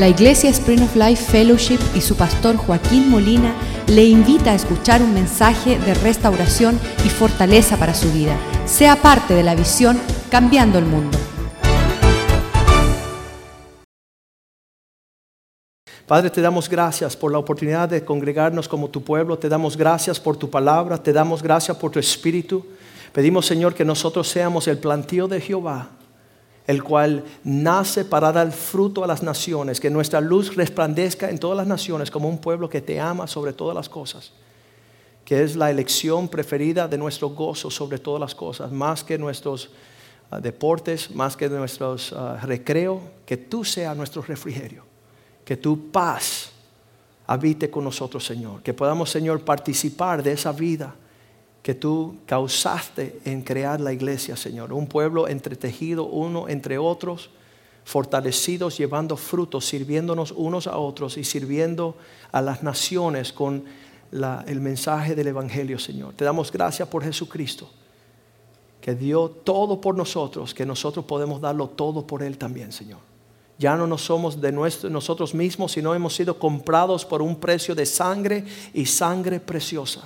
La Iglesia Spring of Life Fellowship y su pastor Joaquín Molina le invita a escuchar un mensaje de restauración y fortaleza para su vida. Sea parte de la visión Cambiando el Mundo. Padre, te damos gracias por la oportunidad de congregarnos como tu pueblo, te damos gracias por tu palabra, te damos gracias por tu espíritu. Pedimos, Señor, que nosotros seamos el plantío de Jehová, el cual nace para dar fruto a las naciones, que nuestra luz resplandezca en todas las naciones como un pueblo que te ama sobre todas las cosas, que es la elección preferida de nuestro gozo sobre todas las cosas, más que nuestros ah, deportes, más que nuestros uh, recreo, que tú seas nuestro refrigerio que tu paz habite con nosotros, Señor. Que podamos, Señor, participar de esa vida que tú causaste en crear la iglesia, Señor. Un pueblo entretejido uno entre otros, fortalecidos, llevando frutos, sirviéndonos unos a otros y sirviendo a las naciones con el mensaje del Evangelio, Señor. Te damos gracias por Jesucristo, que dio todo por nosotros, que nosotros podemos darlo todo por Él también, Señor. Ya no nos somos de nosotros mismos, sino hemos sido comprados por un precio de sangre y sangre preciosa.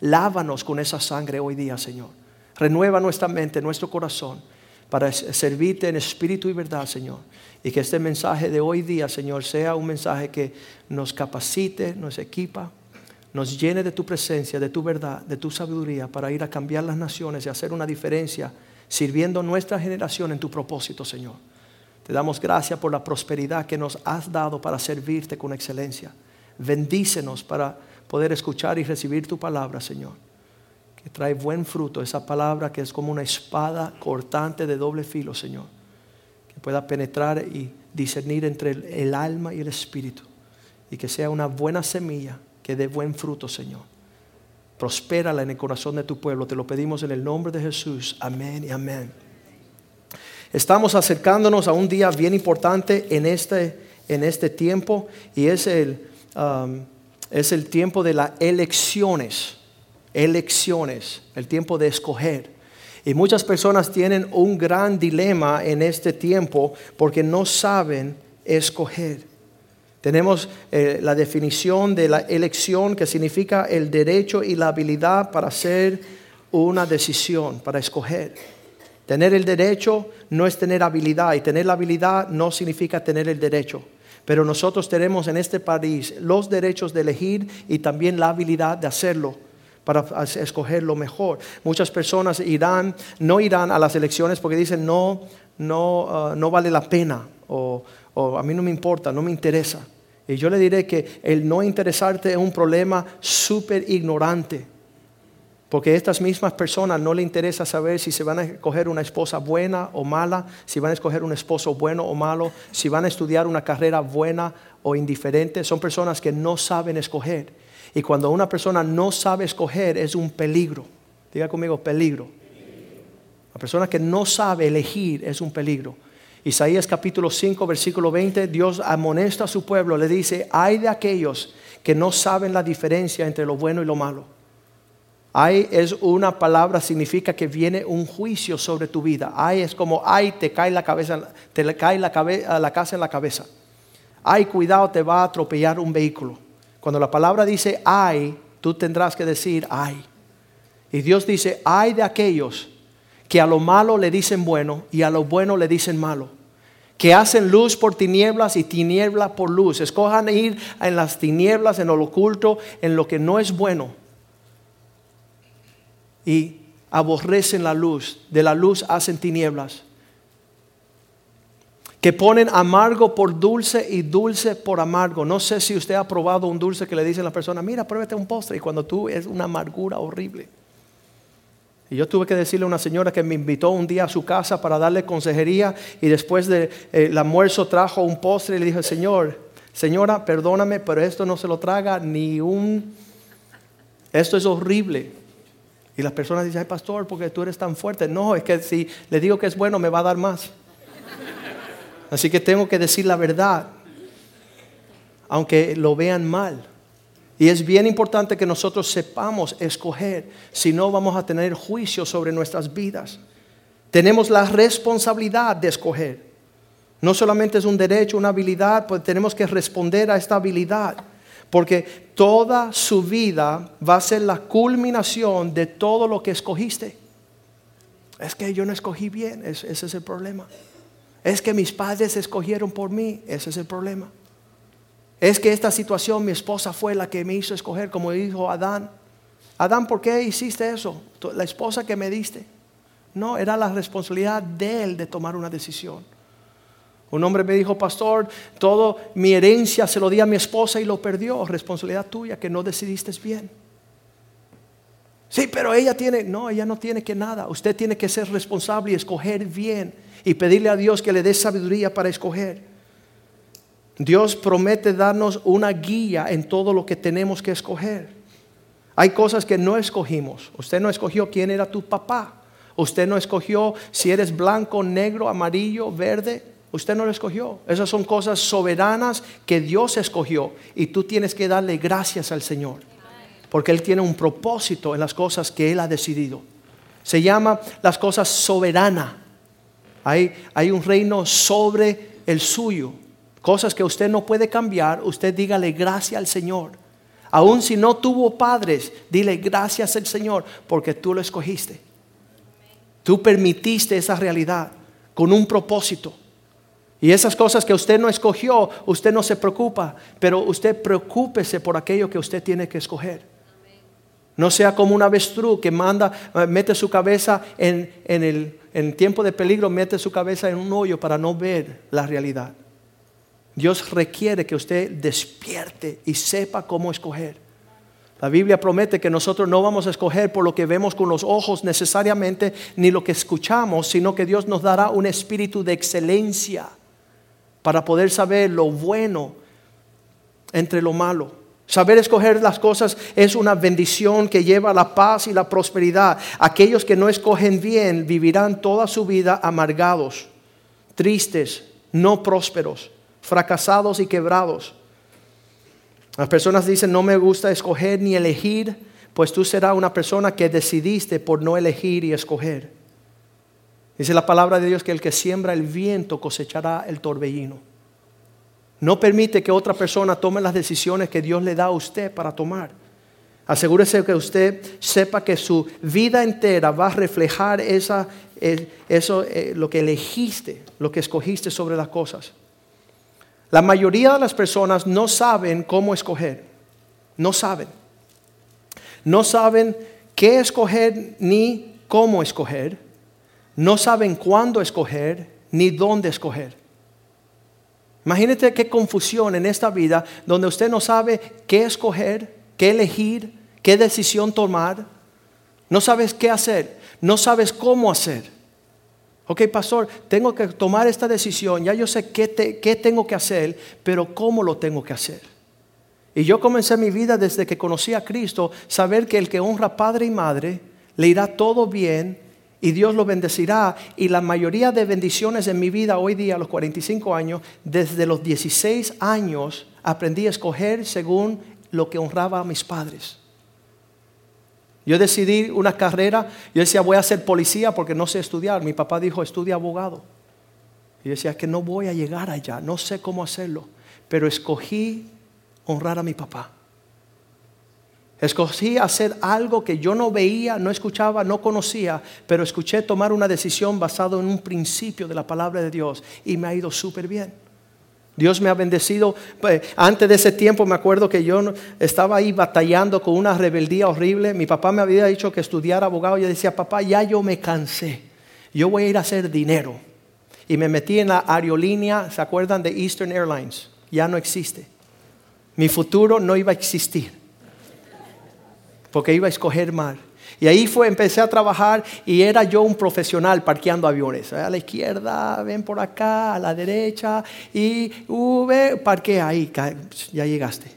Lávanos con esa sangre hoy día, Señor. Renueva nuestra mente, nuestro corazón, para servirte en espíritu y verdad, Señor. Y que este mensaje de hoy día, Señor, sea un mensaje que nos capacite, nos equipa, nos llene de tu presencia, de tu verdad, de tu sabiduría, para ir a cambiar las naciones y hacer una diferencia, sirviendo nuestra generación en tu propósito, Señor. Te damos gracias por la prosperidad que nos has dado para servirte con excelencia. Bendícenos para poder escuchar y recibir tu palabra, Señor. Que trae buen fruto, esa palabra que es como una espada cortante de doble filo, Señor. Que pueda penetrar y discernir entre el, alma y el espíritu. Y que sea una buena semilla que dé buen fruto, Señor. Prospérala en el corazón de tu pueblo. Te lo pedimos en el nombre de Jesús. Amén y amén. Estamos acercándonos a un día bien importante en este, en este tiempo y es el, um, es el tiempo de las elecciones. Elecciones, el tiempo de escoger. Y muchas personas tienen un gran dilema en este tiempo porque no saben escoger. Tenemos eh, la definición de la elección que significa el derecho y la habilidad para hacer una decisión, para escoger. Tener el derecho no es tener habilidad y tener la habilidad no significa tener el derecho. Pero nosotros tenemos en este país los derechos de elegir y también la habilidad de hacerlo para escoger lo mejor. Muchas personas irán, no irán a las elecciones porque dicen no, no, uh, no vale la pena o, o a mí no me importa, no me interesa. Y yo le diré que el no interesarte es un problema súper ignorante porque a estas mismas personas no le interesa saber si se van a escoger una esposa buena o mala, si van a escoger un esposo bueno o malo, si van a estudiar una carrera buena o indiferente. Son personas que no saben escoger. Y cuando una persona no sabe escoger es un peligro. Diga conmigo, peligro. La persona que no sabe elegir es un peligro. Isaías capítulo 5, versículo 20, Dios amonesta a su pueblo, le dice, hay de aquellos que no saben la diferencia entre lo bueno y lo malo. Ay es una palabra, significa que viene un juicio sobre tu vida. Ay es como, ay, te cae la cabeza, te cae la, la casa en la cabeza. Ay, cuidado, te va a atropellar un vehículo. Cuando la palabra dice ay, tú tendrás que decir ay. Y Dios dice, ay de aquellos que a lo malo le dicen bueno y a lo bueno le dicen malo. Que hacen luz por tinieblas y tiniebla por luz. Escojan ir en las tinieblas, en lo oculto, en lo que no es bueno y aborrecen la luz, de la luz hacen tinieblas, que ponen amargo por dulce y dulce por amargo. No sé si usted ha probado un dulce que le dicen a la persona, mira, pruébate un postre, y cuando tú es una amargura horrible. Y yo tuve que decirle a una señora que me invitó un día a su casa para darle consejería y después del de, almuerzo trajo un postre y le dije, Señor, señora, perdóname, pero esto no se lo traga ni un... Esto es horrible. Y las personas dicen, ay pastor, porque tú eres tan fuerte. No, es que si le digo que es bueno, me va a dar más. Así que tengo que decir la verdad, aunque lo vean mal. Y es bien importante que nosotros sepamos escoger, si no vamos a tener juicio sobre nuestras vidas. Tenemos la responsabilidad de escoger. No solamente es un derecho, una habilidad, pues tenemos que responder a esta habilidad. Porque toda su vida va a ser la culminación de todo lo que escogiste. Es que yo no escogí bien, ese es el problema. Es que mis padres escogieron por mí, ese es el problema. Es que esta situación mi esposa fue la que me hizo escoger, como dijo Adán. Adán, ¿por qué hiciste eso? La esposa que me diste. No, era la responsabilidad de él de tomar una decisión. Un hombre me dijo, pastor, todo mi herencia se lo di a mi esposa y lo perdió. Responsabilidad tuya que no decidiste bien. Sí, pero ella tiene, no, ella no tiene que nada. Usted tiene que ser responsable y escoger bien y pedirle a Dios que le dé sabiduría para escoger. Dios promete darnos una guía en todo lo que tenemos que escoger. Hay cosas que no escogimos. Usted no escogió quién era tu papá. Usted no escogió si eres blanco, negro, amarillo, verde. Usted no lo escogió. Esas son cosas soberanas que Dios escogió. Y tú tienes que darle gracias al Señor. Porque Él tiene un propósito en las cosas que Él ha decidido. Se llama las cosas soberanas. Hay, hay un reino sobre el suyo. Cosas que usted no puede cambiar. Usted dígale gracias al Señor. Aun si no tuvo padres, dile gracias al Señor porque tú lo escogiste. Tú permitiste esa realidad con un propósito. Y esas cosas que usted no escogió, usted no se preocupa, pero usted preocúpese por aquello que usted tiene que escoger. No sea como un avestruz que manda, eh, mete su cabeza en, en el en tiempo de peligro, mete su cabeza en un hoyo para no ver la realidad. Dios requiere que usted despierte y sepa cómo escoger. La Biblia promete que nosotros no vamos a escoger por lo que vemos con los ojos necesariamente, ni lo que escuchamos, sino que Dios nos dará un espíritu de excelencia para poder saber lo bueno entre lo malo. Saber escoger las cosas es una bendición que lleva la paz y la prosperidad. Aquellos que no escogen bien vivirán toda su vida amargados, tristes, no prósperos, fracasados y quebrados. Las personas dicen, no me gusta escoger ni elegir, pues tú serás una persona que decidiste por no elegir y escoger. Dice la palabra de Dios que el que siembra el viento cosechará el torbellino. No permite que otra persona tome las decisiones que Dios le da a usted para tomar. Asegúrese que usted sepa que su vida entera va a reflejar esa, eh, eso, eh, lo que elegiste, lo que escogiste sobre las cosas. La mayoría de las personas no saben cómo escoger. No saben. No saben qué escoger ni cómo escoger. No saben cuándo escoger ni dónde escoger. Imagínate qué confusión en esta vida donde usted no sabe qué escoger, qué elegir, qué decisión tomar. No sabes qué hacer, no sabes cómo hacer. Ok, pastor, tengo que tomar esta decisión, ya yo sé qué, tengo que hacer, pero cómo lo tengo que hacer. Y yo comencé mi vida desde que conocí a Cristo, saber que el que honra padre y madre, le irá todo bien y Dios lo bendecirá. Y la mayoría de bendiciones en mi vida hoy día, a los 45 años, desde los 16 años, aprendí a escoger según lo que honraba a mis padres. Yo decidí una carrera, yo decía voy a ser policía porque no sé estudiar. Mi papá dijo estudia abogado. Y yo decía que no voy a llegar allá, no sé cómo hacerlo, pero escogí honrar a mi papá. Escogí hacer algo que yo no veía, no escuchaba, no conocía, pero escuché tomar una decisión basada en un principio de la palabra de Dios y me ha ido súper bien. Dios me ha bendecido. Pues, antes de ese tiempo me acuerdo que yo estaba ahí batallando con una rebeldía horrible. Mi papá me había dicho que estudiara abogado. Yo decía, papá, ya yo me cansé. Yo voy a ir a hacer dinero. Y me metí en la aerolínea, ¿se acuerdan de Eastern Airlines? Ya no existe. Mi futuro no iba a existir. Porque iba a escoger mal. Y ahí fue, empecé a trabajar y era yo un profesional parqueando aviones. A la izquierda, ven por acá, a la derecha y uh, parquea ahí, ya llegaste.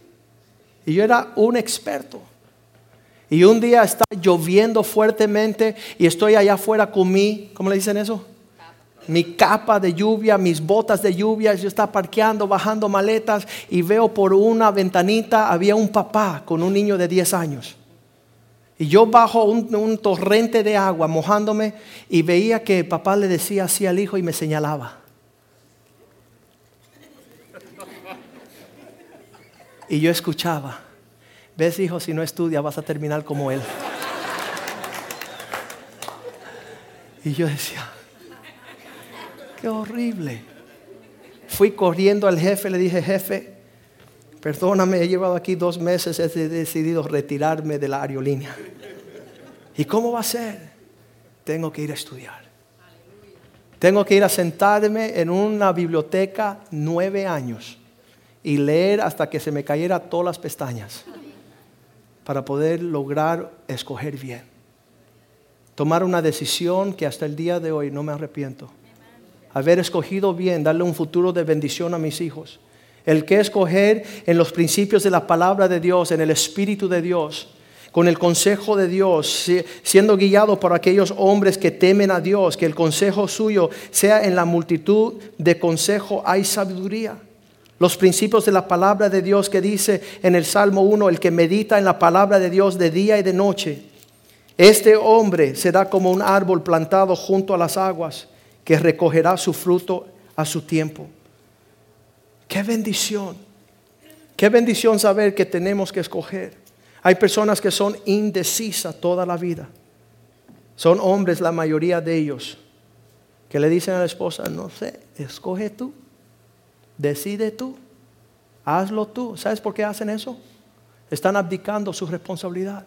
Y yo era un experto. Y un día está lloviendo fuertemente y estoy allá afuera con mi, ¿cómo le dicen eso? Mi capa de lluvia, mis botas de lluvia, yo estaba parqueando, bajando maletas y veo por una ventanita, había un papá con un niño de 10 años. Y yo bajo un, torrente de agua mojándome y veía que papá le decía así al hijo y me señalaba. Y yo escuchaba, ves hijo, si no estudias vas a terminar como él. Y yo decía, qué horrible. Fui corriendo al jefe, le dije, jefe, perdóname, he llevado aquí dos meses, he decidido retirarme de la aerolínea. ¿Y cómo va a ser? Tengo que ir a estudiar. Tengo que ir a sentarme en una biblioteca nueve años y leer hasta que se me cayera todas las pestañas para poder lograr escoger bien. Tomar una decisión que hasta el día de hoy no me arrepiento. Haber escogido bien, darle un futuro de bendición a mis hijos. El que escoger en los principios de la palabra de Dios, en el Espíritu de Dios, con el consejo de Dios, siendo guiado por aquellos hombres que temen a Dios, que el consejo suyo sea en la multitud de consejo hay sabiduría. Los principios de la palabra de Dios que dice en el Salmo 1, el que medita en la palabra de Dios de día y de noche, este hombre será como un árbol plantado junto a las aguas que recogerá su fruto a su tiempo. Qué bendición. Qué bendición saber que tenemos que escoger. Hay personas que son indecisas toda la vida. Son hombres la mayoría de ellos que le dicen a la esposa, no sé, escoge tú, decide tú, hazlo tú. ¿Sabes por qué hacen eso? Están abdicando su responsabilidad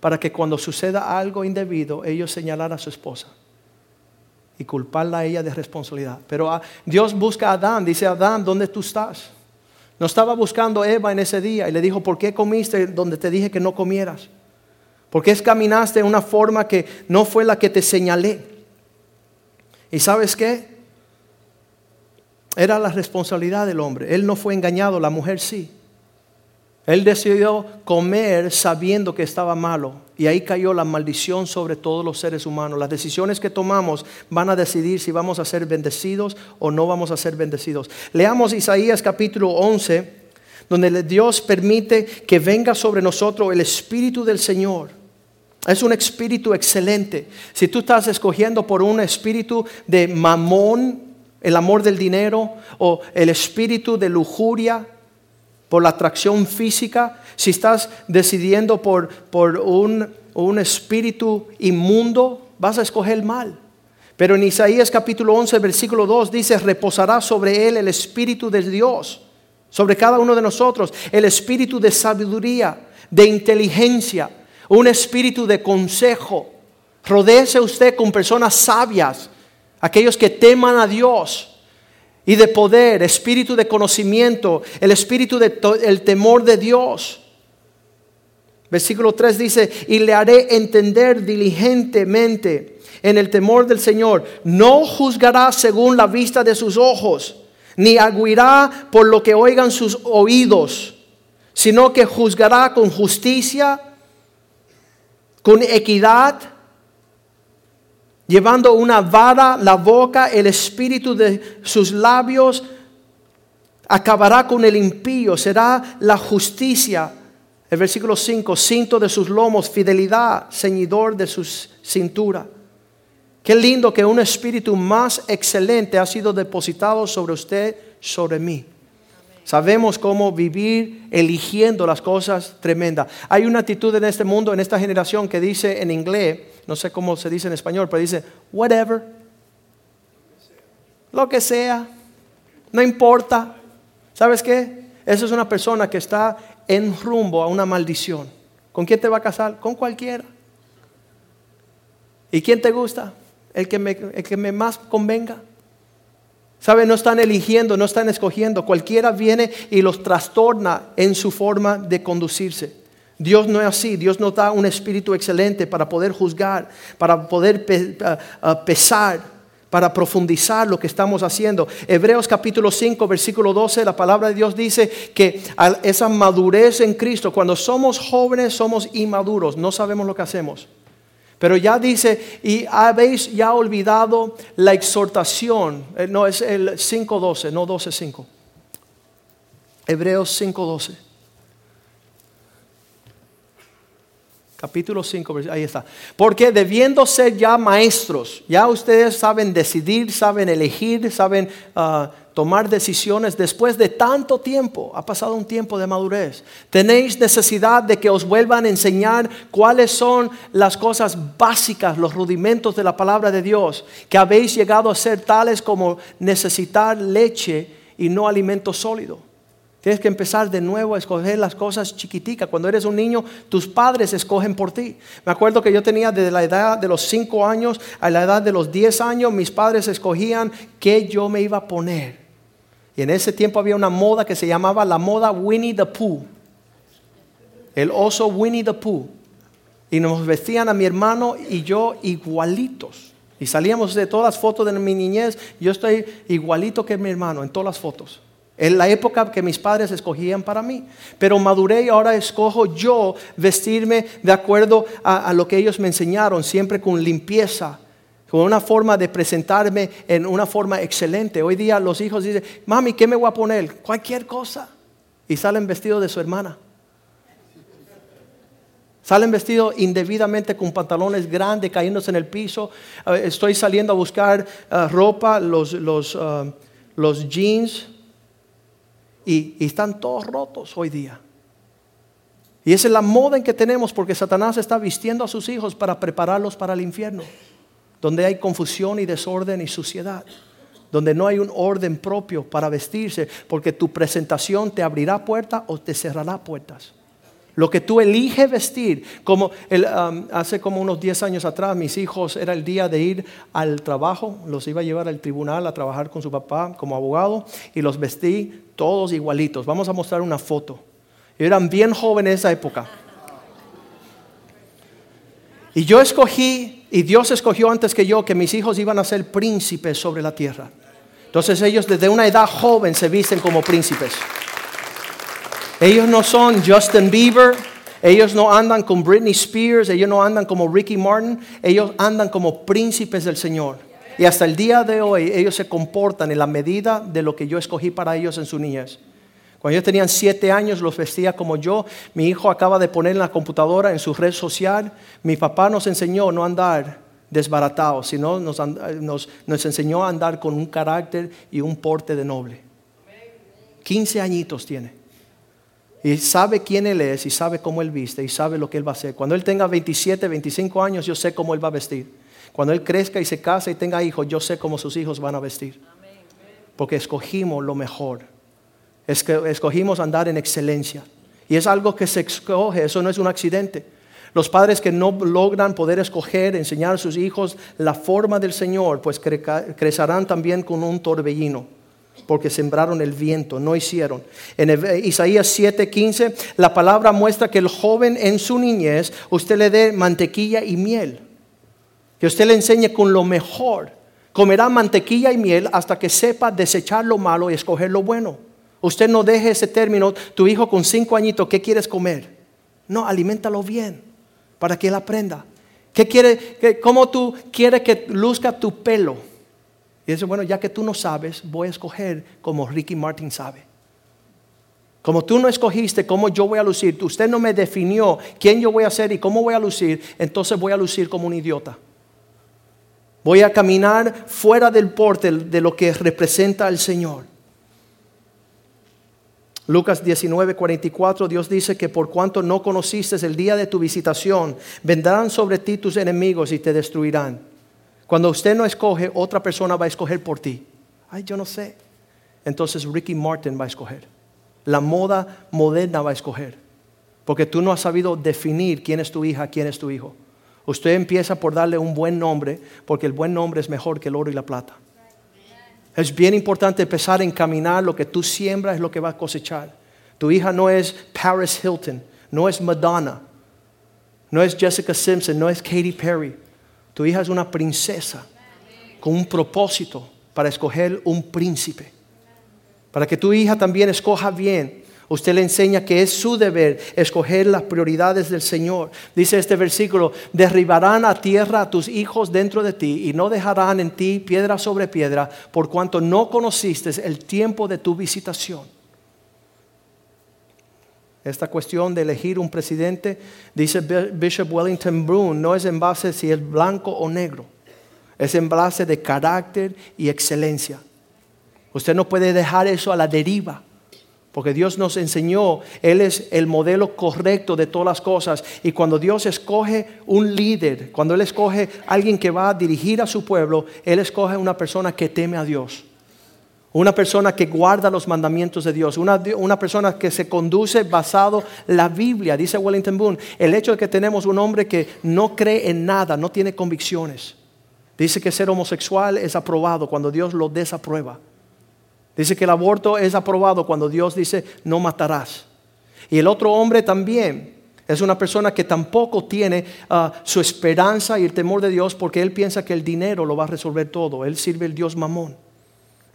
para que cuando suceda algo indebido, ellos señalar a su esposa y culparla a ella de responsabilidad. Pero ah, Dios busca a Adán, dice Adán, ¿dónde tú estás? No estaba buscando a Eva en ese día y le dijo, ¿por qué comiste donde te dije que no comieras? ¿Por qué caminaste de una forma que no fue la que te señalé? ¿Y sabes qué? Era la responsabilidad del hombre. Él no fue engañado, la mujer sí. Él decidió comer sabiendo que estaba malo y ahí cayó la maldición sobre todos los seres humanos. Las decisiones que tomamos van a decidir si vamos a ser bendecidos o no vamos a ser bendecidos. Leamos Isaías capítulo 11, donde Dios permite que venga sobre nosotros el Espíritu del Señor. Es un espíritu excelente. Si tú estás escogiendo por un espíritu de mamón, el amor del dinero, o el espíritu de lujuria, por la atracción física, si estás decidiendo por, por un, un espíritu inmundo, vas a escoger mal. Pero en Isaías capítulo 11, versículo 2 dice, reposará sobre él el espíritu de Dios, sobre cada uno de nosotros, el espíritu de sabiduría, de inteligencia, un espíritu de consejo. Rodéese usted con personas sabias, aquellos que teman a Dios y de poder, espíritu de conocimiento, el espíritu del temor de Dios. Versículo 3 dice, y le haré entender diligentemente en el temor del Señor. No juzgará según la vista de sus ojos, ni aguirá por lo que oigan sus oídos, sino que juzgará con justicia, con equidad llevando una vara la boca, el espíritu de sus labios acabará con el impío, será la justicia. El versículo 5, cinto de sus lomos, fidelidad, ceñidor de su cintura. Qué lindo que un espíritu más excelente ha sido depositado sobre usted, sobre mí. Sabemos cómo vivir eligiendo las cosas tremendas. Hay una actitud en este mundo, en esta generación, que dice en inglés, no sé cómo se dice en español, pero dice, whatever, lo que sea, no importa. ¿Sabes qué? Esa es una persona que está en rumbo a una maldición. ¿Con quién te va a casar? Con cualquiera. ¿Y quién te gusta? El que me, el que me más convenga. ¿Sabe? No están eligiendo, no están escogiendo. Cualquiera viene y los trastorna en su forma de conducirse. Dios no es así. Dios nos da un espíritu excelente para poder juzgar, para poder pesar, para profundizar lo que estamos haciendo. Hebreos capítulo 5, versículo 12, la palabra de Dios dice que esa madurez en Cristo, cuando somos jóvenes somos inmaduros, no sabemos lo que hacemos. Pero ya dice, y habéis ya olvidado la exhortación. Eh, no, es el 5.12, no 12.5. Hebreos 5.12. Capítulo 5, ahí está. Porque debiendo ser ya maestros, ya ustedes saben decidir, saben elegir, saben ah, tomar decisiones después de tanto tiempo. Ha pasado un tiempo de madurez. Tenéis necesidad de que os vuelvan a enseñar cuáles son las cosas básicas, los rudimentos de la palabra de Dios, que habéis llegado a ser tales como necesitar leche y no alimento sólido. Tienes que empezar de nuevo a escoger las cosas chiquiticas. Cuando eres un niño, tus padres escogen por ti. Me acuerdo que yo tenía desde la edad de los 5 años a la edad de los 10 años, mis padres escogían qué yo me iba a poner. Y en ese tiempo había una moda que se llamaba la moda Winnie the Pooh. El oso Winnie the Pooh. Y nos vestían a mi hermano y yo igualitos. Y salíamos de todas las fotos de mi niñez. Yo estoy igualito que mi hermano en todas las fotos. En la época que mis padres escogían para mí. Pero maduré y ahora escojo yo vestirme de acuerdo a, lo que ellos me enseñaron, siempre con limpieza, con una forma de presentarme en una forma excelente. Hoy día los hijos dicen, mami, ¿qué me voy a poner? Cualquier cosa. Y salen vestidos de su hermana. Salen vestidos indebidamente con pantalones grandes cayéndose en el piso. Eh, estoy saliendo a buscar eh, ropa, los, eh, los jeans y, están todos rotos hoy día. Y esa es la moda en que tenemos porque Satanás está vistiendo a sus hijos para prepararlos para el infierno, donde hay confusión y desorden y suciedad, donde no hay un orden propio para vestirse, porque tu presentación te abrirá puertas o te cerrará puertas. Lo que tú eliges vestir, como um, hace como unos 10 años atrás, mis hijos era el día de ir al trabajo, los iba a llevar al tribunal a trabajar con su papá como abogado y los vestí todos igualitos. Vamos a mostrar una foto. Eran bien jóvenes en esa época. Y yo escogí, y Dios escogió antes que yo, que mis hijos iban a ser príncipes sobre la tierra. Entonces ellos desde una edad joven se visten como príncipes. Ellos no son Justin Bieber, ellos no andan con Britney Spears, ellos no andan como Ricky Martin, ellos andan como príncipes del Señor. Y hasta el día de hoy ellos se comportan en la medida de lo que yo escogí para ellos en su niñez. Cuando ellos tenían siete años los vestía como yo. Mi hijo acaba de poner en la computadora, en su red social. Mi papá nos enseñó no andar desbaratados, sino nos, nos, nos enseñó a andar con un carácter y un porte de noble. 15 añitos tiene. Y sabe quién Él es y sabe cómo Él viste y sabe lo que Él va a hacer. Cuando Él tenga 27, 25 años, yo sé cómo Él va a vestir. Cuando Él crezca y se case y tenga hijos, yo sé cómo sus hijos van a vestir. Porque escogimos lo mejor. Escogimos andar en excelencia. Y es algo que se escoge, eso no es un accidente. Los padres que no logran poder escoger, enseñar a sus hijos la forma del Señor, pues crecerán también con un torbellino porque sembraron el viento, no hicieron. En Isaías 7:15, la palabra muestra que el joven en su niñez, usted le dé mantequilla y miel, que usted le enseñe con lo mejor. Comerá mantequilla y miel hasta que sepa desechar lo malo y escoger lo bueno. Usted no deje ese término, tu hijo con cinco añitos, ¿qué quieres comer? No, aliméntalo bien para que él aprenda. ¿Qué quiere, ¿Cómo tú quieres que luzca tu pelo? Y dice, bueno, ya que tú no sabes, voy a escoger como Ricky Martin sabe. Como tú no escogiste cómo yo voy a lucir, usted no me definió quién yo voy a ser y cómo voy a lucir, entonces voy a lucir como un idiota. Voy a caminar fuera del porte de lo que representa al Señor. Lucas 19, 44, Dios dice que por cuanto no conociste el día de tu visitación, vendrán sobre ti tus enemigos y te destruirán. Cuando usted no escoge, otra persona va a escoger por ti. Ay, yo no sé. Entonces Ricky Martin va a escoger. La moda moderna va a escoger. Porque tú no has sabido definir quién es tu hija, quién es tu hijo. Usted empieza por darle un buen nombre, porque el buen nombre es mejor que el oro y la plata. Es bien importante empezar a encaminar lo que tú siembras es lo que va a cosechar. Tu hija no es Paris Hilton, no es Madonna, no es Jessica Simpson, no es Katy Perry. Tu hija es una princesa con un propósito para escoger un príncipe. Para que tu hija también escoja bien. Usted le enseña que es su deber escoger las prioridades del Señor. Dice este versículo, derribarán a tierra a tus hijos dentro de ti y no dejarán en ti piedra sobre piedra por cuanto no conociste el tiempo de tu visitación. Esta cuestión de elegir un presidente, dice Bishop Wellington Brown, no es en base si es blanco o negro, es en base de carácter y excelencia. Usted no puede dejar eso a la deriva. Porque Dios nos enseñó, Él es el modelo correcto de todas las cosas. Y cuando Dios escoge un líder, cuando Él escoge alguien que va a dirigir a su pueblo, Él escoge una persona que teme a Dios. Una persona que guarda los mandamientos de Dios. Una, una persona que se conduce basado la Biblia. Dice Wellington Boone, el hecho de que tenemos un hombre que no cree en nada, no tiene convicciones. Dice que ser homosexual es aprobado cuando Dios lo desaprueba. Dice que el aborto es aprobado cuando Dios dice no matarás. Y el otro hombre también es una persona que tampoco tiene ah, su esperanza y el temor de Dios porque él piensa que el dinero lo va a resolver todo. Él sirve el Dios mamón.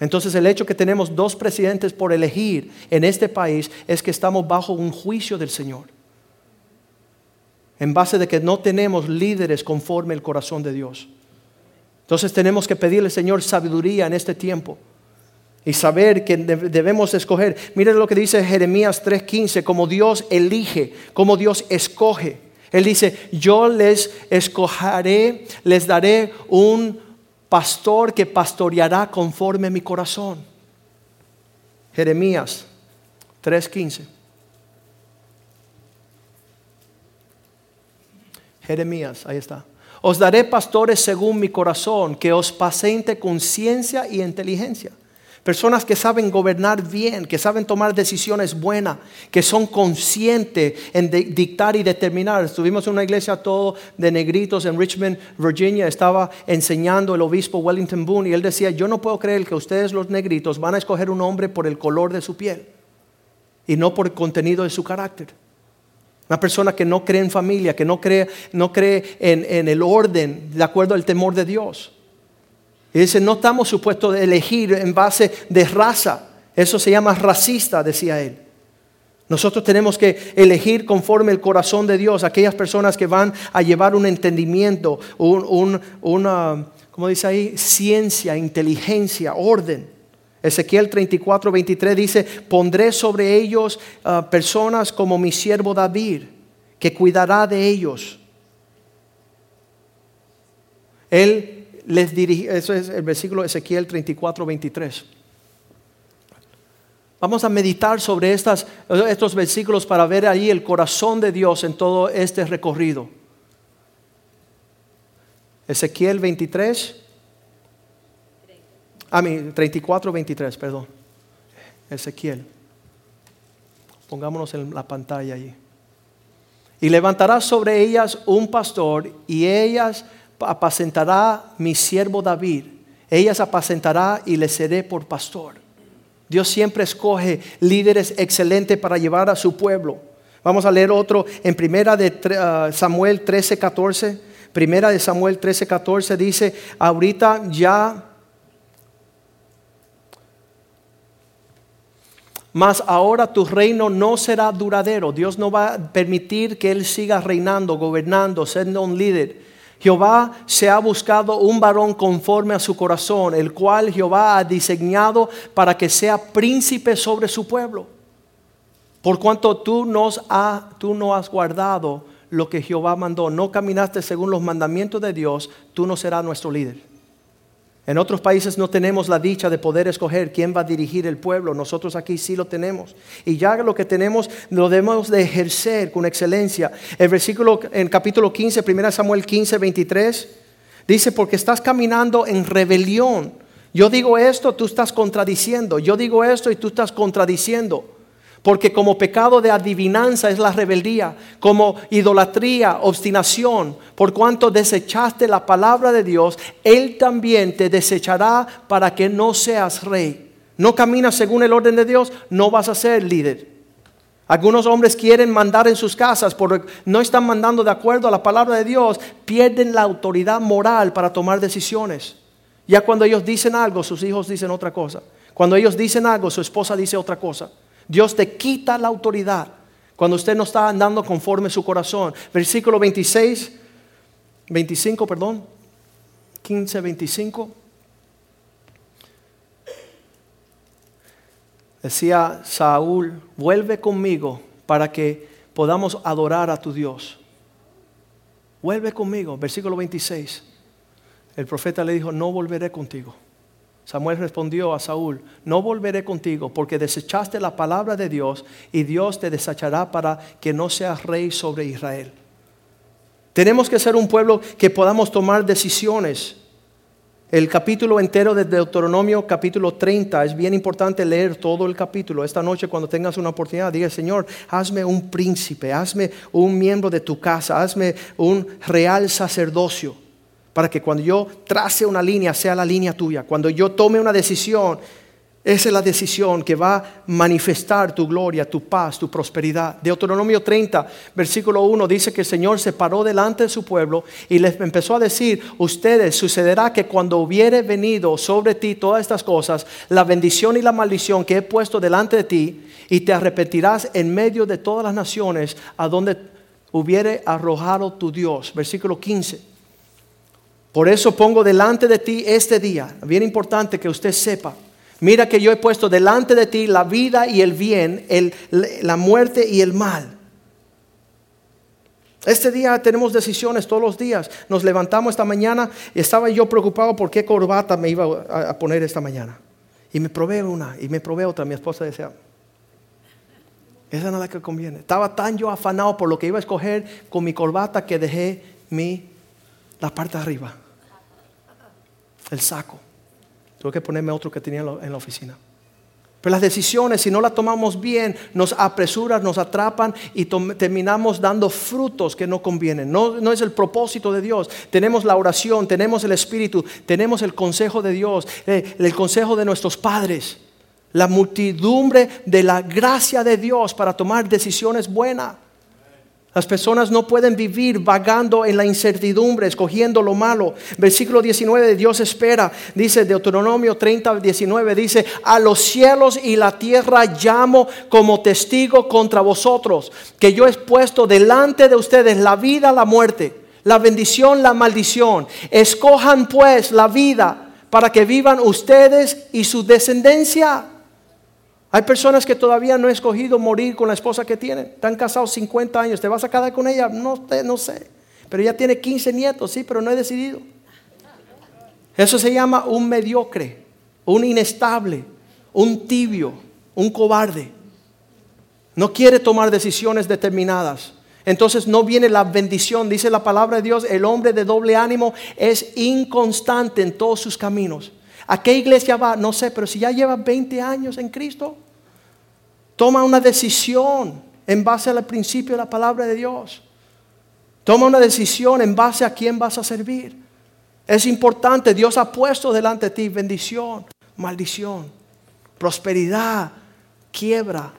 Entonces el hecho que tenemos dos presidentes por elegir en este país es que estamos bajo un juicio del Señor. En base de que no tenemos líderes conforme el corazón de Dios. Entonces tenemos que pedirle, Señor, sabiduría en este tiempo y saber que debemos escoger. Miren lo que dice Jeremías 3:15, como Dios elige, como Dios escoge. Él dice, yo les escogeré, les daré un pastor que pastoreará conforme mi corazón. Jeremías 3:15. Jeremías, ahí está. Os daré pastores según mi corazón, que os paciente con ciencia y inteligencia Personas que saben gobernar bien, que saben tomar decisiones buenas, que son conscientes en dictar y determinar. Estuvimos en una iglesia todo de negritos en Richmond, Virginia. Estaba enseñando el obispo Wellington Boone y él decía, yo no puedo creer que ustedes los negritos van a escoger un hombre por el color de su piel y no por el contenido de su carácter. Una persona que no cree en familia, que no cree, no cree en, en el orden de acuerdo al temor de Dios. Y dice, no estamos supuestos a elegir en base de raza. Eso se llama racista, decía él. Nosotros tenemos que elegir conforme el corazón de Dios, aquellas personas que van a llevar un entendimiento, una, ¿cómo dice ahí? Ciencia, inteligencia, orden. Ezequiel 34, 23 dice, pondré sobre ellos ah, personas como mi siervo David, que cuidará de ellos. Él les eso es el versículo Ezequiel 34, 23. Vamos a meditar sobre estas, estos versículos para ver ahí el corazón de Dios en todo este recorrido. Ezequiel 23, a mí 34, 23, perdón. Ezequiel. Pongámonos en la pantalla allí. Y levantará sobre ellas un pastor y ellas apacentará mi siervo David, ellas apacentará y le seré por pastor. Dios siempre escoge líderes excelentes para llevar a su pueblo. Vamos a leer otro en primera de ah, Samuel 13, 14. Primera de Samuel 13, 14 dice, ahorita ya Mas ahora tu reino no será duradero. Dios no va a permitir que Él siga reinando, gobernando, siendo un líder. Jehová se ha buscado un varón conforme a su corazón, el cual Jehová ha diseñado para que sea príncipe sobre su pueblo. Por cuanto tú, nos tú no has guardado lo que Jehová mandó, no caminaste según los mandamientos de Dios, tú no serás nuestro líder. En otros países no tenemos la dicha de poder escoger quién va a dirigir el pueblo. Nosotros aquí sí lo tenemos. Y ya lo que tenemos lo debemos de ejercer con excelencia. El versículo en capítulo 15, 1 Samuel 15, 23, dice, porque estás caminando en rebelión. Yo digo esto, tú estás contradiciendo. Yo digo esto y tú estás contradiciendo. Porque como pecado de adivinanza es la rebeldía, como idolatría, obstinación, por cuanto desechaste la palabra de Dios, Él también te desechará para que no seas rey. No caminas según el orden de Dios, no vas a ser líder. Algunos hombres quieren mandar en sus casas, porque no están mandando de acuerdo a la palabra de Dios, pierden la autoridad moral para tomar decisiones. Ya cuando ellos dicen algo, sus hijos dicen otra cosa. Cuando ellos dicen algo, su esposa dice otra cosa. Dios te quita la autoridad cuando usted no está andando conforme su corazón. Versículo 26, 25, perdón, 15, 25. Decía Saúl, vuelve conmigo para que podamos adorar a tu Dios. Vuelve conmigo, versículo 26. El profeta le dijo, no volveré contigo. Samuel respondió a Saúl, no volveré contigo porque desechaste la palabra de Dios y Dios te desechará para que no seas rey sobre Israel. Tenemos que ser un pueblo que podamos tomar decisiones. El capítulo entero de Deuteronomio, capítulo 30, es bien importante leer todo el capítulo. Esta noche cuando tengas una oportunidad, diga, Señor, hazme un príncipe, hazme un miembro de tu casa, hazme un real sacerdocio, para que cuando yo trace una línea sea la línea tuya. Cuando yo tome una decisión, esa es la decisión que va a manifestar tu gloria, tu paz, tu prosperidad. Deuteronomio 30, versículo 1 dice que el Señor se paró delante de su pueblo y les empezó a decir, ustedes sucederá que cuando hubiere venido sobre ti todas estas cosas, la bendición y la maldición que he puesto delante de ti, y te arrepentirás en medio de todas las naciones a donde hubiere arrojado tu Dios. Versículo 15. Por eso pongo delante de ti este día, bien importante que usted sepa Mira que yo he puesto delante de ti la vida y el bien, la muerte y el mal. Este día tenemos decisiones todos los días. Nos levantamos esta mañana y estaba yo preocupado por qué corbata me iba a poner esta mañana. Y me probé una y me probé otra. Mi esposa decía, esa no es la que conviene. Estaba tan yo afanado por lo que iba a escoger con mi corbata que dejé mi, la parte de arriba, el saco. Tuve que ponerme otro que tenía en la oficina. Pero las decisiones, si no las tomamos bien, nos apresuran, nos atrapan y terminamos dando frutos que no convienen. No, no, es el propósito de Dios. Tenemos la oración, tenemos el Espíritu, tenemos el consejo de Dios, eh, el consejo de nuestros padres, la multidumbre de la gracia de Dios para tomar decisiones buenas. Las personas no pueden vivir vagando en la incertidumbre, escogiendo lo malo. Versículo 19 de Dios espera, dice Deuteronomio 30, 19, dice, a los cielos y la tierra llamo como testigo contra vosotros, que yo he puesto delante de ustedes la vida, la muerte, la bendición, la maldición. Escojan pues la vida para que vivan ustedes y su descendencia hay personas que todavía no han escogido morir con la esposa que tienen. Están casados 50 años. ¿Te vas a quedar con ella? No, no sé. Pero ella tiene 15 nietos, sí, pero no he decidido. Eso se llama un mediocre, un inestable, un tibio, un cobarde. No quiere tomar decisiones determinadas. Entonces no viene la bendición. Dice la palabra de Dios, el hombre de doble ánimo es inconstante en todos sus caminos. ¿A qué iglesia va? No sé, pero si ya lleva 20 años en Cristo, toma una decisión en base al principio de la palabra de Dios. Toma una decisión en base a quién vas a servir. Es importante, Dios ha puesto delante de ti bendición, maldición, prosperidad, quiebra,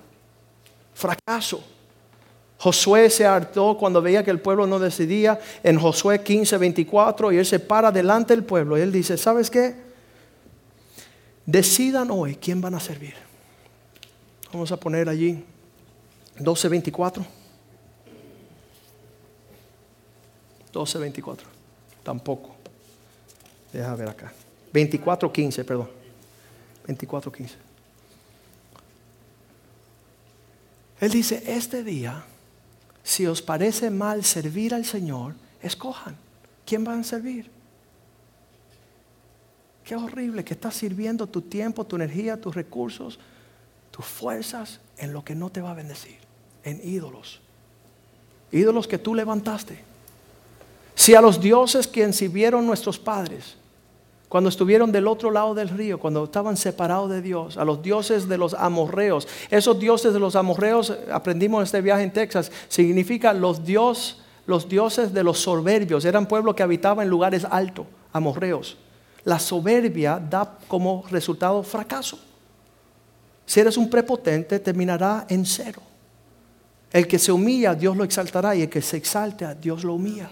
fracaso. Josué se hartó cuando veía que el pueblo no decidía en Josué 15, 24 y él se para delante del pueblo y él dice, ¿sabes qué? Decidan hoy quién van a servir. Vamos a poner allí 12.24. 12.24. Tampoco. Deja ver acá. 24.15, perdón. 24.15. Él dice, este día, si os parece mal servir al Señor, escojan. ¿Quién van a servir? Qué horrible que estás sirviendo tu tiempo, tu energía, tus recursos, tus fuerzas en lo que no te va a bendecir, en ídolos. Ídolos que tú levantaste. Si a los dioses que sirvieron nuestros padres, cuando estuvieron del otro lado del río, cuando estaban separados de Dios, a los dioses de los amorreos, esos dioses de los amorreos, aprendimos en este viaje en Texas, significa los, dios, los dioses de los soberbios, eran pueblos que habitaban en lugares altos, amorreos la soberbia da como resultado fracaso. Si eres un prepotente, terminará en cero. El que se humilla, Dios lo exaltará, y el que se exalta, Dios lo humilla.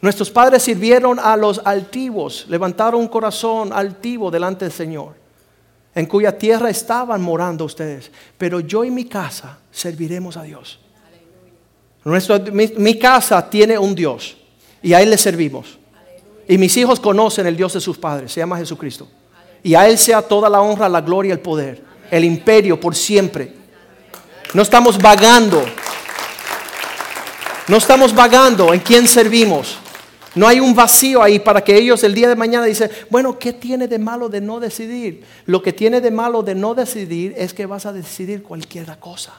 Nuestros padres sirvieron a los altivos, levantaron un corazón altivo delante del Señor, en cuya tierra estaban morando ustedes. Pero yo y mi casa serviremos a Dios. mi, mi casa tiene un Dios y a Él le servimos. Y mis hijos conocen el Dios de sus padres, se llama Jesucristo. Y a Él sea toda la honra, la gloria el poder, el imperio por siempre. No estamos vagando. No estamos vagando en quién servimos. No hay un vacío ahí para que ellos el día de mañana dicen, bueno, ¿qué tiene de malo de no decidir? Lo que tiene de malo de no decidir es que vas a decidir cualquier cosa.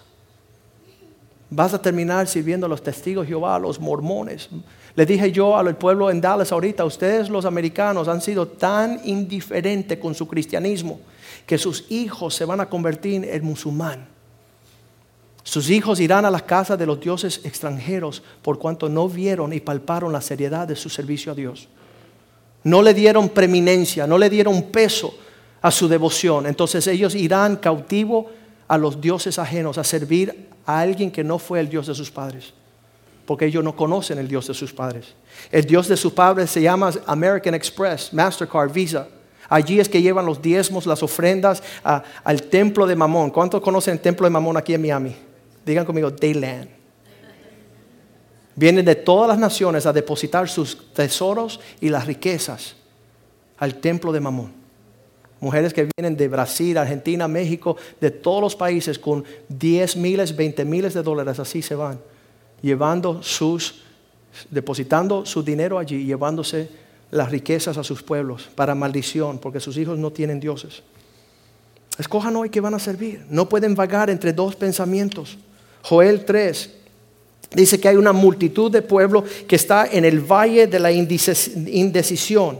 Vas a terminar sirviendo a los testigos de Jehová, a los mormones. Le dije yo al pueblo en Dallas ahorita, ustedes los americanos han sido tan indiferentes con su cristianismo que sus hijos se van a convertir en musulmán. Sus hijos irán a las casas de los dioses extranjeros por cuanto no vieron y palparon la seriedad de su servicio a Dios. No le dieron preeminencia, no le dieron peso a su devoción. Entonces ellos irán cautivo a los dioses ajenos, a servir a alguien que no fue el Dios de sus padres. Porque ellos no conocen el Dios de sus padres. El Dios de sus padres se llama American Express, Mastercard, Visa. Allí es que llevan los diezmos, las ofrendas al templo de Mamón. ¿Cuántos conocen el templo de Mamón aquí en Miami? Digan conmigo, Dayland. Vienen de todas las naciones a depositar sus tesoros y las riquezas al templo de Mamón. Mujeres que vienen de Brasil, Argentina, México, de todos los países con 10 miles, 20 miles de dólares, así se van, llevando sus, depositando su dinero allí, llevándose las riquezas a sus pueblos para maldición, porque sus hijos no tienen dioses. Escojan hoy que van a servir. No pueden vagar entre dos pensamientos. Joel 3 dice que hay una multitud de pueblo que está en el valle de la indecisión.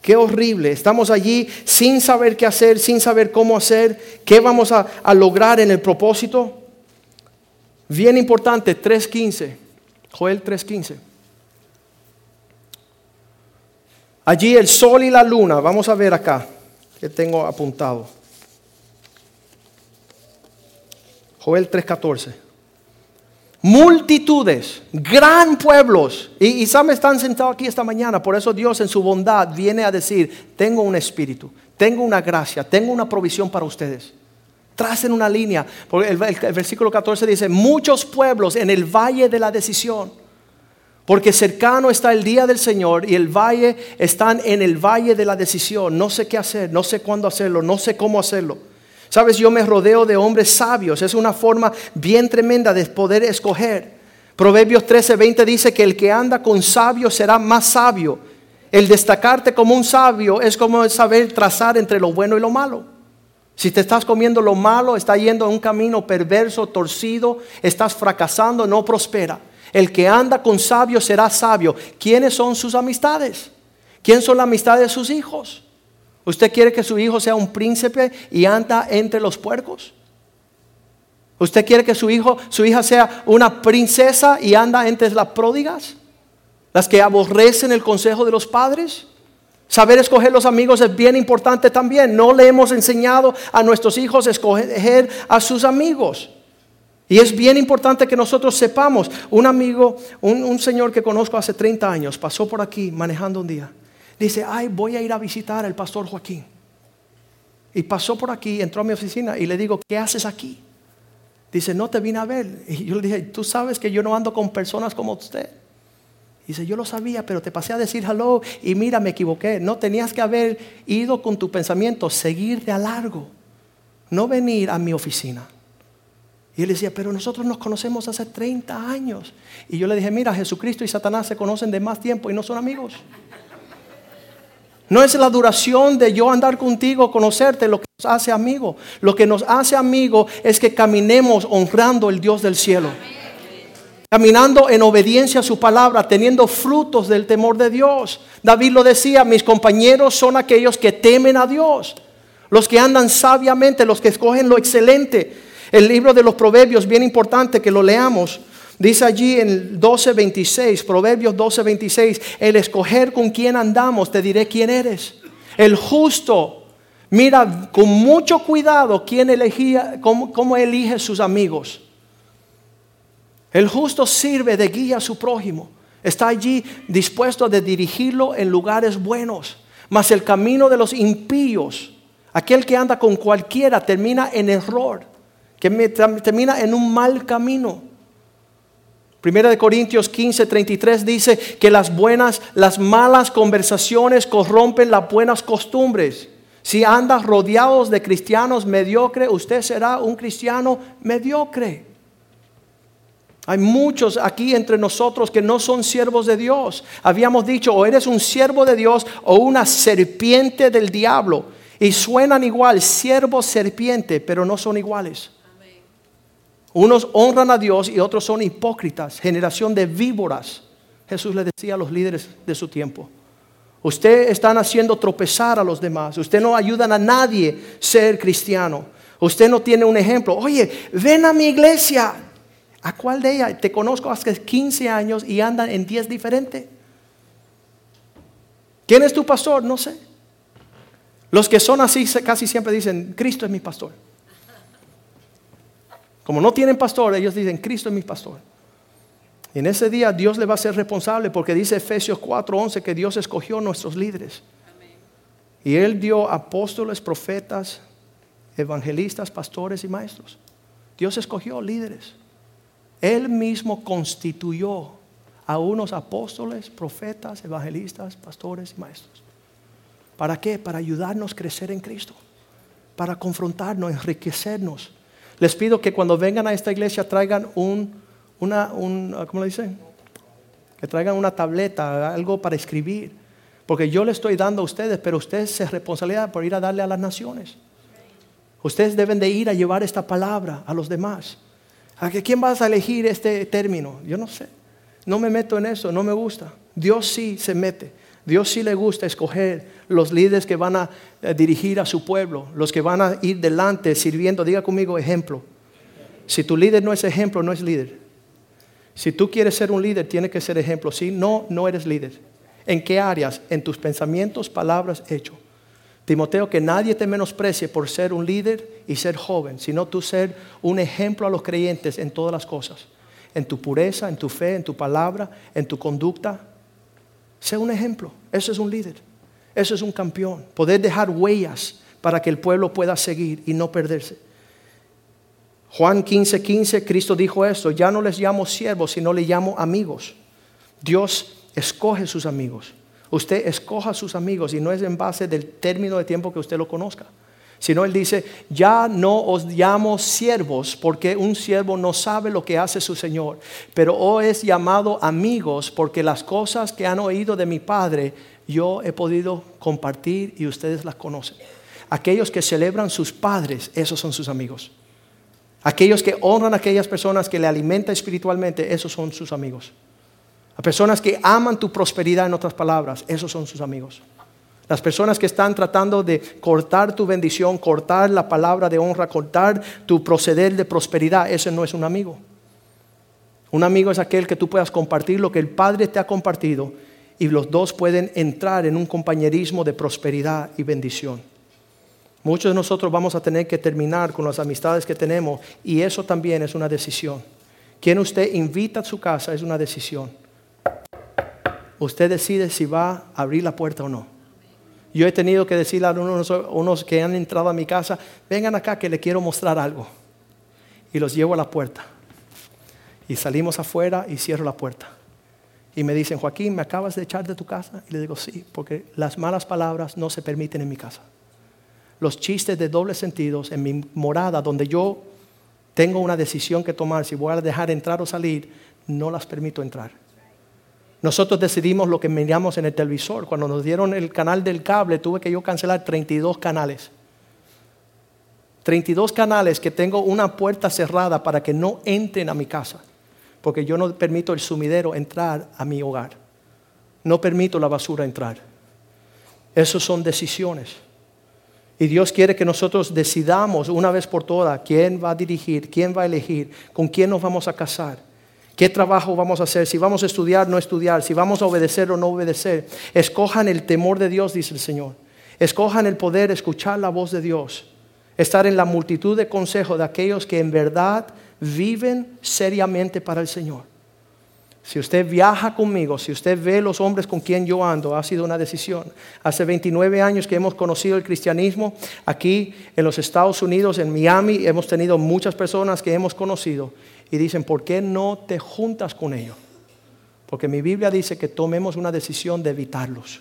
Qué horrible. Estamos allí sin saber qué hacer, sin saber cómo hacer, qué vamos a, lograr en el propósito. Bien importante, 3.15. Joel 3.15. Allí el sol y la luna, vamos a ver acá, que tengo apuntado. Joel 3:14. Multitudes, gran pueblos. Y, y están sentados aquí esta mañana. Por eso Dios en su bondad viene a decir, tengo un espíritu, tengo una gracia, tengo una provisión para ustedes. Tracen una línea. Porque el, el versículo 14 dice, muchos pueblos en el valle de la decisión. Porque cercano está el día del Señor y el valle están en el valle de la decisión. No sé qué hacer, no sé cuándo hacerlo, no sé cómo hacerlo. Sabes, yo me rodeo de hombres sabios. Es una forma bien tremenda de poder escoger. Proverbios 13:20 dice que el que anda con sabios será más sabio. El destacarte como un sabio es como saber trazar entre lo bueno y lo malo. Si te estás comiendo lo malo, estás yendo en un camino perverso, torcido, estás fracasando, no prospera. El que anda con sabios será sabio. ¿Quiénes son sus amistades? ¿Quién son las amistades de sus hijos? ¿Usted quiere que su hijo sea un príncipe y anda entre los puercos? ¿Usted quiere que su hijo, su hija sea una princesa y anda entre las pródigas? Las que aborrecen el consejo de los padres. Saber escoger los amigos es bien importante también. No le hemos enseñado a nuestros hijos a escoger a sus amigos. Y es bien importante que nosotros sepamos. Un amigo, un, un señor que conozco hace 30 años, pasó por aquí manejando un día dice, ay, voy a ir a visitar al pastor Joaquín. Y pasó por aquí, entró a mi oficina y le digo, ¿qué haces aquí? Dice, no te vine a ver. Y yo le dije, tú sabes que yo no ando con personas como usted. Dice, yo lo sabía, pero te pasé a decir hello y mira, me equivoqué. No tenías que haber ido con tu pensamiento, seguir de a largo, no venir a mi oficina. Y él decía, pero nosotros nos conocemos hace 30 años. Y yo le dije, mira, Jesucristo y Satanás se conocen de más tiempo y no son amigos. No es la duración de yo andar contigo, conocerte, lo que nos hace amigo. Lo que nos hace amigo es que caminemos honrando el Dios del cielo. Caminando en obediencia a su palabra, teniendo frutos del temor de Dios. David lo decía, mis compañeros son aquellos que temen a Dios. Los que andan sabiamente, los que escogen lo excelente. El libro de los proverbios, bien importante que lo leamos. Dice allí en 12:26, Proverbios 12:26, el escoger con quién andamos, te diré quién eres. El justo, mira con mucho cuidado quién elegía, cómo, cómo elige sus amigos. El justo sirve de guía a su prójimo. Está allí dispuesto a dirigirlo en lugares buenos. Mas el camino de los impíos, aquel que anda con cualquiera, termina en error, que termina en un mal camino. Primera de Corintios 15, 33 dice que las buenas, las malas conversaciones corrompen las buenas costumbres. Si andas rodeados de cristianos mediocres, usted será un cristiano mediocre. Hay muchos aquí entre nosotros que no son siervos de Dios. Habíamos dicho, o eres un siervo de Dios o una serpiente del diablo. Y suenan igual, siervo, serpiente, pero no son iguales. Unos honran a Dios y otros son hipócritas, generación de víboras. Jesús le decía a los líderes de su tiempo. Usted están haciendo tropezar a los demás. Usted no ayudan a nadie a ser cristiano. Usted no tiene un ejemplo. Oye, ven a mi iglesia. ¿A cuál de ellas? Te conozco hace 15 años y andan en 10 diferentes. ¿Quién es tu pastor? No sé. Los que son así casi siempre dicen, Cristo es mi pastor. Como no tienen pastor, ellos dicen, Cristo es mi pastor. Y en ese día Dios le va a ser responsable porque dice Efesios 4:11 que Dios escogió nuestros líderes. Y Él dio apóstoles, profetas, evangelistas, pastores y maestros. Dios escogió líderes. Él mismo constituyó a unos apóstoles, profetas, evangelistas, pastores y maestros. ¿Para qué? Para ayudarnos a crecer en Cristo, para confrontarnos, enriquecernos. Les pido que cuando vengan a esta iglesia traigan un, una, un, ¿cómo le dicen? Que traigan una tableta, algo para escribir. Porque yo le estoy dando a ustedes, pero ustedes se responsabilidad por ir a darle a las naciones. Ustedes deben de ir a llevar esta palabra a los demás. ¿A quién vas a elegir este término? Yo no sé. No me meto en eso, no me gusta. Dios sí se mete. Dios sí le gusta escoger los líderes que van a eh, dirigir a su pueblo, los que van a ir delante sirviendo. Diga conmigo ejemplo. Si tu líder no es ejemplo, no es líder. Si tú quieres ser un líder, tiene que ser ejemplo. Si no, no eres líder. ¿En qué áreas? En tus pensamientos, palabras, hechos. Timoteo, que nadie te menosprecie por ser un líder y ser joven, sino tú ser un ejemplo a los creyentes en todas las cosas, en tu pureza, en tu fe, en tu palabra, en tu conducta. Sé un ejemplo, eso es un líder, eso es un campeón, poder dejar huellas para que el pueblo pueda seguir y no perderse. Juan 15:15, 15, Cristo dijo esto, ya no les llamo siervos, sino les llamo amigos. Dios escoge sus amigos. Usted escoja sus amigos y no es en base del término de tiempo que usted lo conozca. Sino él dice, ya no os llamo siervos porque un siervo no sabe lo que hace su Señor, pero os es llamado amigos porque las cosas que han oído de mi Padre yo he podido compartir y ustedes las conocen. Aquellos que celebran sus padres, esos son sus amigos. Aquellos que honran a aquellas personas que le alimentan espiritualmente, esos son sus amigos. A personas que aman tu prosperidad, en otras palabras, esos son sus amigos. Las personas que están tratando de cortar tu bendición, cortar la palabra de honra, cortar tu proceder de prosperidad, ese no es un amigo. Un amigo es aquel que tú puedas compartir lo que el Padre te ha compartido y los dos pueden entrar en un compañerismo de prosperidad y bendición. Muchos de nosotros vamos a tener que terminar con las amistades que tenemos y eso también es una decisión. Quien usted invita a su casa es una decisión usted decide si va a abrir la puerta o no. Yo he tenido que decirle a unos, que han entrado a mi casa, vengan acá que le quiero mostrar algo. Y los llevo a la puerta. Y salimos afuera y cierro la puerta. Y me dicen, Joaquín, ¿me acabas de echar de tu casa? Y le digo, sí, porque las malas palabras no se permiten en mi casa. Los chistes de doble sentidos en mi morada, donde yo tengo una decisión que tomar, si voy a dejar entrar o salir, no las permito entrar. Nosotros decidimos lo que miramos en el televisor. Cuando nos dieron el canal del cable, tuve que yo cancelar 32 canales. 32 canales que tengo una puerta cerrada para que no entren a mi casa. Porque yo no permito el sumidero entrar a mi hogar. No permito la basura entrar. Esas son decisiones. Y Dios quiere que nosotros decidamos una vez por todas quién va a dirigir, quién va a elegir, con quién nos vamos a casar. ¿Qué trabajo vamos a hacer? Si vamos a estudiar, no estudiar. Si vamos a obedecer o no obedecer. Escojan el temor de Dios, dice el Señor. Escojan el poder escuchar la voz de Dios. Estar en la multitud de consejos de aquellos que en verdad viven seriamente para el Señor. Si usted viaja conmigo, si usted ve los hombres con quien yo ando, ha sido una decisión. Hace 29 años que hemos conocido el cristianismo aquí en los Estados Unidos, en Miami, hemos tenido muchas personas que hemos conocido y dicen, ¿por qué no te juntas con ellos? Porque mi Biblia dice que tomemos una decisión de evitarlos.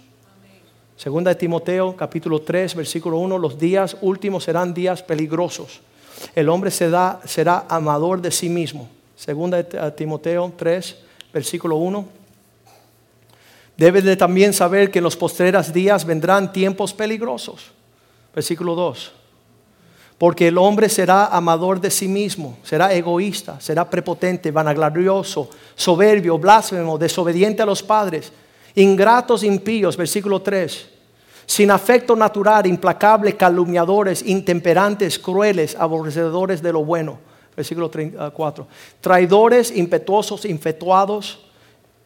Segunda de Timoteo, capítulo 3, versículo 1, los días últimos serán días peligrosos. El hombre será, será amador de sí mismo, Segunda de Timoteo 3, versículo 1. Debes de también saber que en los postreros días vendrán tiempos peligrosos. Versículo 2. Porque el hombre será amador de sí mismo, será egoísta, será prepotente, vanaglorioso, soberbio, blasfemo, desobediente a los padres, ingratos, impíos. Versículo 3 sin afecto natural, implacable, calumniadores, intemperantes, crueles, aborrecedores de lo bueno. Versículo 34. Traidores, impetuosos, infetuados,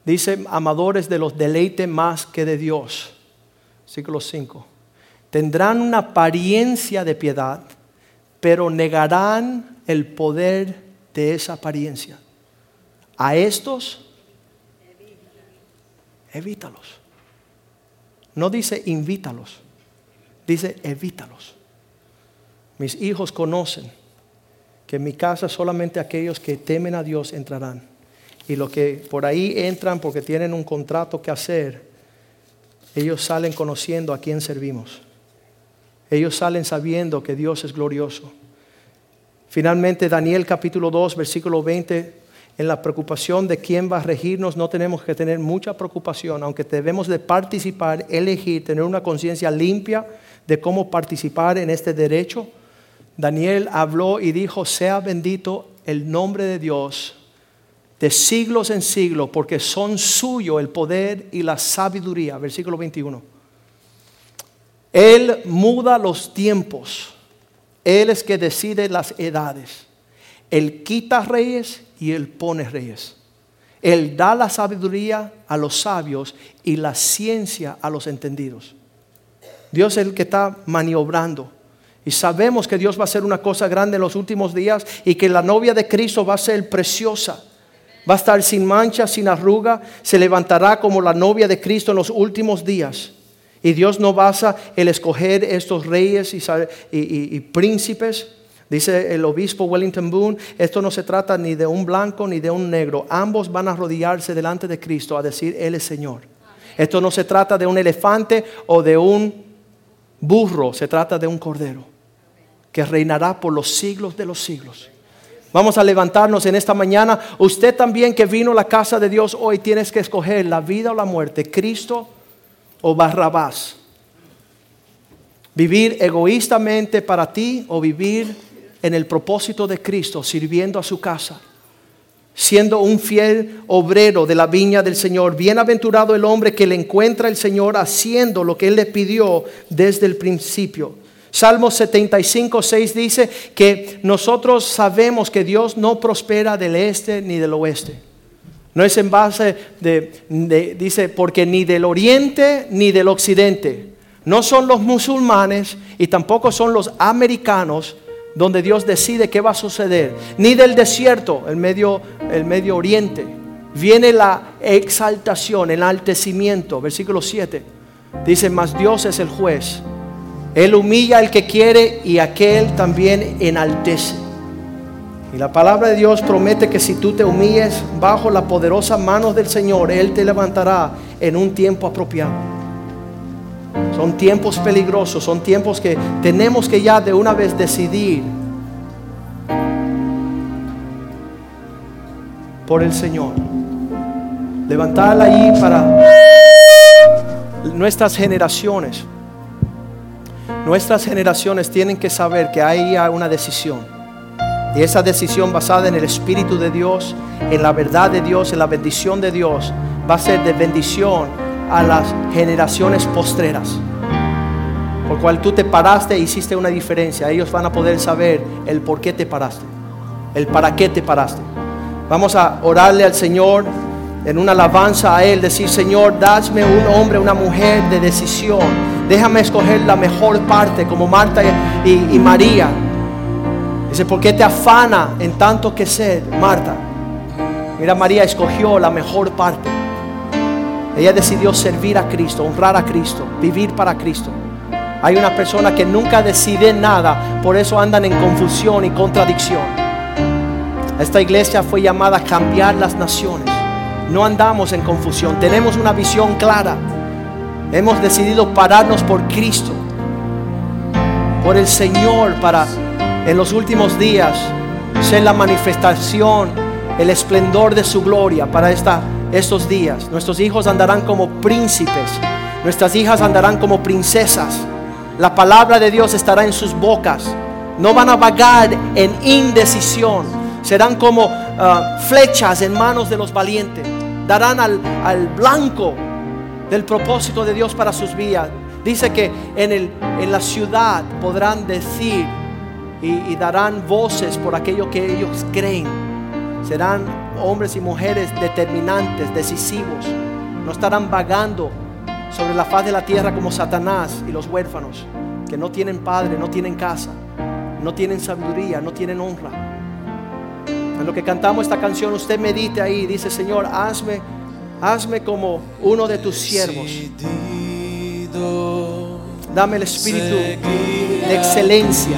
dice, amadores de los deleites más que de Dios. Versículo 5. Tendrán una apariencia de piedad, pero negarán el poder de esa apariencia. A estos, evítalos. No dice invítalos, dice evítalos. Mis hijos conocen que en mi casa solamente aquellos que temen a Dios entrarán. Y los que por ahí entran porque tienen un contrato que hacer, ellos salen conociendo a quién servimos. Ellos salen sabiendo que Dios es glorioso. Finalmente, Daniel capítulo 2, versículo 20 en la preocupación de quién va a regirnos, no tenemos que tener mucha preocupación, aunque debemos de participar, elegir, tener una conciencia limpia de cómo participar en este derecho. Daniel habló y dijo, sea bendito el nombre de Dios de siglos en siglos, porque son suyo el poder y la sabiduría. Versículo 21. Él muda los tiempos, Él es que decide las edades. Él quita reyes y Él pone reyes. Él da la sabiduría a los sabios y la ciencia a los entendidos. Dios es el que está maniobrando. Y sabemos que Dios va a hacer una cosa grande en los últimos días y que la novia de Cristo va a ser preciosa. Va a estar sin mancha, sin arruga. Se levantará como la novia de Cristo en los últimos días. Y Dios no basa el escoger estos reyes y, príncipes Dice el obispo Wellington Boone, esto no se trata ni de un blanco ni de un negro. Ambos van a arrodillarse delante de Cristo a decir, Él es Señor. Esto no se trata de un elefante o de un burro, se trata de un cordero que reinará por los siglos de los siglos. Vamos a levantarnos en esta mañana. Usted también que vino a la casa de Dios hoy tienes que escoger la vida o la muerte, Cristo o Barrabás. Vivir egoístamente para ti o vivir en el propósito de Cristo, sirviendo a su casa, siendo un fiel obrero de la viña del Señor. Bienaventurado el hombre que le encuentra el Señor haciendo lo que Él le pidió desde el principio. Salmo 75, 6 dice que nosotros sabemos que Dios no prospera del este ni del oeste. No es en base de, dice, porque ni del oriente ni del occidente. No son los musulmanes y tampoco son los americanos donde Dios decide qué va a suceder, ni del desierto, el medio, el medio oriente. Viene la exaltación, el enaltecimiento, versículo 7. Dice, mas Dios es el juez. Él humilla al que quiere y aquel también enaltece. Y la palabra de Dios promete que si tú te humilles bajo la poderosa mano del Señor, Él te levantará en un tiempo apropiado. Son tiempos peligrosos, son tiempos que tenemos que ya de una vez decidir por el Señor. Levantarla ahí para nuestras generaciones. Nuestras generaciones tienen que saber que hay una decisión. Y esa decisión basada en el Espíritu de Dios, en la verdad de Dios, en la bendición de Dios, va a ser de bendición a las generaciones postreras. Por cual tú te paraste e hiciste una diferencia. Ellos van a poder saber el por qué te paraste, el para qué te paraste. Vamos a orarle al Señor en una alabanza a Él, decir, Señor, dame un hombre, una mujer de decisión. Déjame escoger la mejor parte, como Marta y María. Dice, ¿por qué te afana en tanto que ser, Marta? Mira, María escogió la mejor parte. Ella decidió servir a Cristo, honrar a Cristo, vivir para Cristo. Hay una persona que nunca decide nada, por eso andan en confusión y contradicción. Esta iglesia fue llamada a cambiar las naciones. No andamos en confusión, tenemos una visión clara. Hemos decidido pararnos por Cristo, por el Señor, para en los últimos días ser la manifestación el esplendor de su gloria para esta, estos días. Nuestros hijos andarán como príncipes, nuestras hijas andarán como princesas. La palabra de Dios estará en sus bocas. No van a vagar en indecisión. Serán como ah, flechas en manos de los valientes. Darán al, al blanco del propósito de Dios para sus vidas. Dice que en, el, en la ciudad podrán decir y, y darán voces por aquello que ellos creen. Serán hombres y mujeres determinantes, decisivos. No estarán vagando sobre la faz de la tierra como Satanás y los huérfanos, que no tienen padre, no tienen casa, no tienen sabiduría, no tienen honra. En lo que cantamos esta canción, usted medite ahí, dice, Señor, hazme, hazme como uno de tus siervos. Dame el espíritu de excelencia,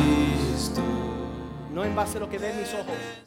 en a lo que ven mis ojos.